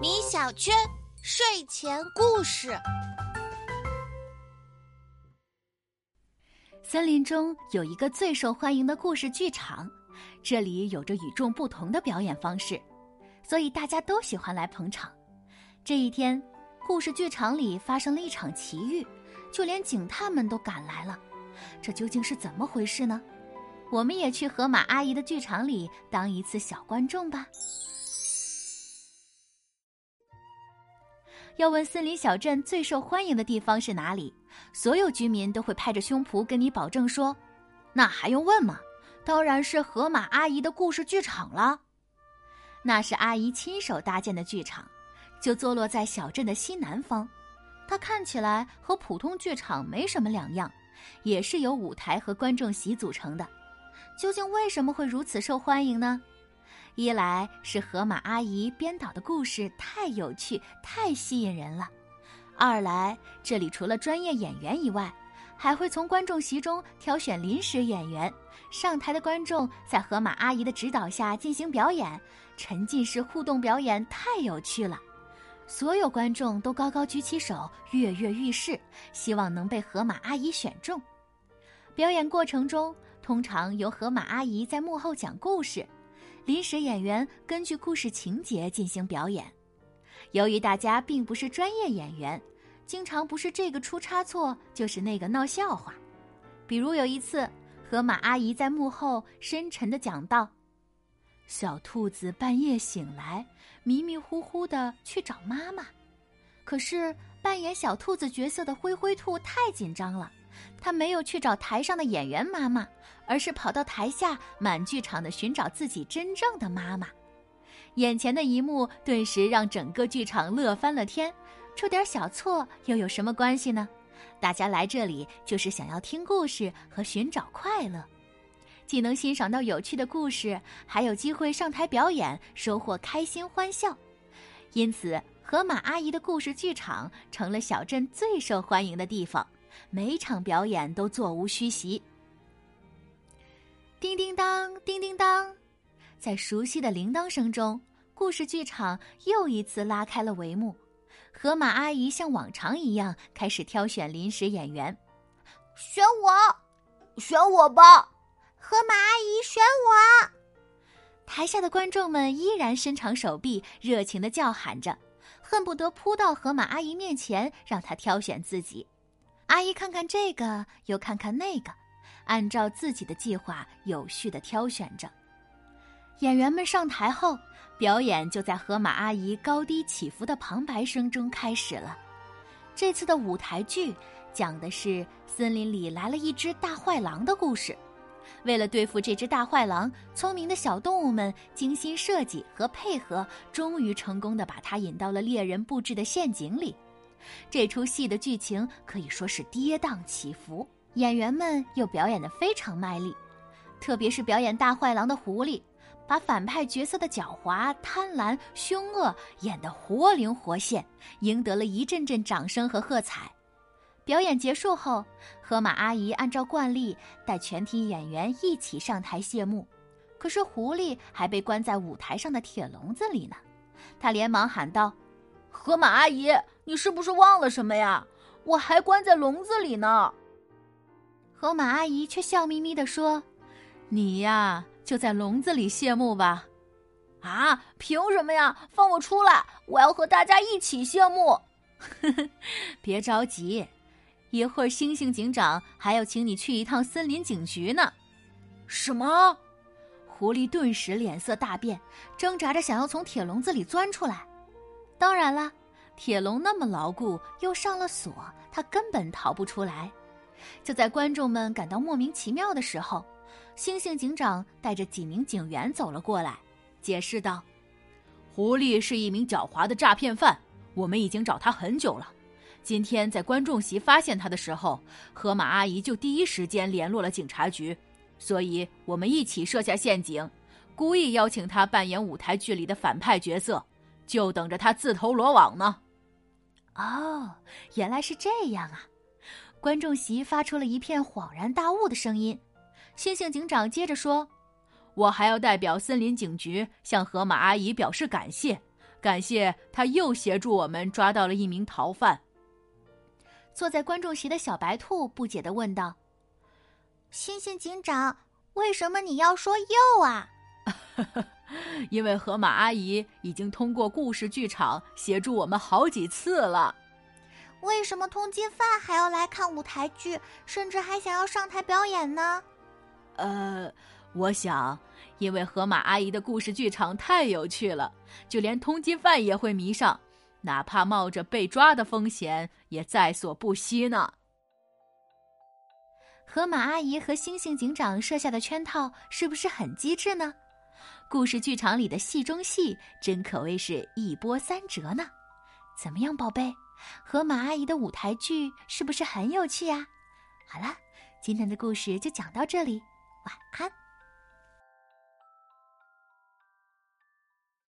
米小圈睡前故事。森林中有一个最受欢迎的故事剧场，这里有着与众不同的表演方式，所以大家都喜欢来捧场。这一天，故事剧场里发生了一场奇遇，就连警探们都赶来了。这究竟是怎么回事呢？我们也去河马阿姨的剧场里当一次小观众吧。要问森林小镇最受欢迎的地方是哪里，所有居民都会拍着胸脯跟你保证说：“那还用问吗？当然是河马阿姨的故事剧场了。那是阿姨亲手搭建的剧场，就坐落在小镇的西南方。它看起来和普通剧场没什么两样，也是由舞台和观众席组成的。究竟为什么会如此受欢迎呢？一来是河马阿姨编导的故事太有趣、太吸引人了；二来这里除了专业演员以外，还会从观众席中挑选临时演员上台的观众，在河马阿姨的指导下进行表演，沉浸式互动表演太有趣了。所有观众都高高举起手，跃跃欲试，希望能被河马阿姨选中。表演过程中，通常由河马阿姨在幕后讲故事。临时演员根据故事情节进行表演。由于大家并不是专业演员，经常不是这个出差错，就是那个闹笑话。比如有一次，河马阿姨在幕后深沉的讲道：“小兔子半夜醒来，迷迷糊糊的去找妈妈，可是扮演小兔子角色的灰灰兔太紧张了。”他没有去找台上的演员妈妈，而是跑到台下满剧场的寻找自己真正的妈妈。眼前的一幕顿时让整个剧场乐翻了天。出点小错又有什么关系呢？大家来这里就是想要听故事和寻找快乐，既能欣赏到有趣的故事，还有机会上台表演，收获开心欢笑。因此，河马阿姨的故事剧场成了小镇最受欢迎的地方。每场表演都座无虚席。叮叮当，叮叮当，在熟悉的铃铛声中，故事剧场又一次拉开了帷幕。河马阿姨像往常一样开始挑选临时演员，选我，选我吧！河马阿姨选我。台下的观众们依然伸长手臂，热情的叫喊着，恨不得扑到河马阿姨面前，让她挑选自己。阿姨看看这个，又看看那个，按照自己的计划有序的挑选着。演员们上台后，表演就在河马阿姨高低起伏的旁白声中开始了。这次的舞台剧讲的是森林里来了一只大坏狼的故事。为了对付这只大坏狼，聪明的小动物们精心设计和配合，终于成功的把它引到了猎人布置的陷阱里。这出戏的剧情可以说是跌宕起伏，演员们又表演得非常卖力，特别是表演大坏狼的狐狸，把反派角色的狡猾、贪婪、凶恶演得活灵活现，赢得了一阵阵掌声和喝彩。表演结束后，河马阿姨按照惯例带全体演员一起上台谢幕，可是狐狸还被关在舞台上的铁笼子里呢，他连忙喊道。河马阿姨，你是不是忘了什么呀？我还关在笼子里呢。河马阿姨却笑眯眯的说：“你呀，就在笼子里谢幕吧。”啊，凭什么呀？放我出来！我要和大家一起谢幕。别着急，一会儿星星警长还要请你去一趟森林警局呢。什么？狐狸顿时脸色大变，挣扎着想要从铁笼子里钻出来。当然了，铁笼那么牢固，又上了锁，他根本逃不出来。就在观众们感到莫名其妙的时候，猩猩警长带着几名警员走了过来，解释道：“狐狸是一名狡猾的诈骗犯，我们已经找他很久了。今天在观众席发现他的时候，河马阿姨就第一时间联络了警察局，所以我们一起设下陷阱，故意邀请他扮演舞台剧里的反派角色。”就等着他自投罗网呢。哦，原来是这样啊！观众席发出了一片恍然大悟的声音。猩猩警长接着说：“我还要代表森林警局向河马阿姨表示感谢，感谢她又协助我们抓到了一名逃犯。坐在观众席的小白兔不解的问道：“猩猩警长，为什么你要说又啊？” 因为河马阿姨已经通过故事剧场协助我们好几次了。为什么通缉犯还要来看舞台剧，甚至还想要上台表演呢？呃，我想，因为河马阿姨的故事剧场太有趣了，就连通缉犯也会迷上，哪怕冒着被抓的风险也在所不惜呢。河马阿姨和星星警长设下的圈套是不是很机智呢？故事剧场里的戏中戏，真可谓是一波三折呢。怎么样，宝贝？河马阿姨的舞台剧是不是很有趣呀？好了，今天的故事就讲到这里，晚安。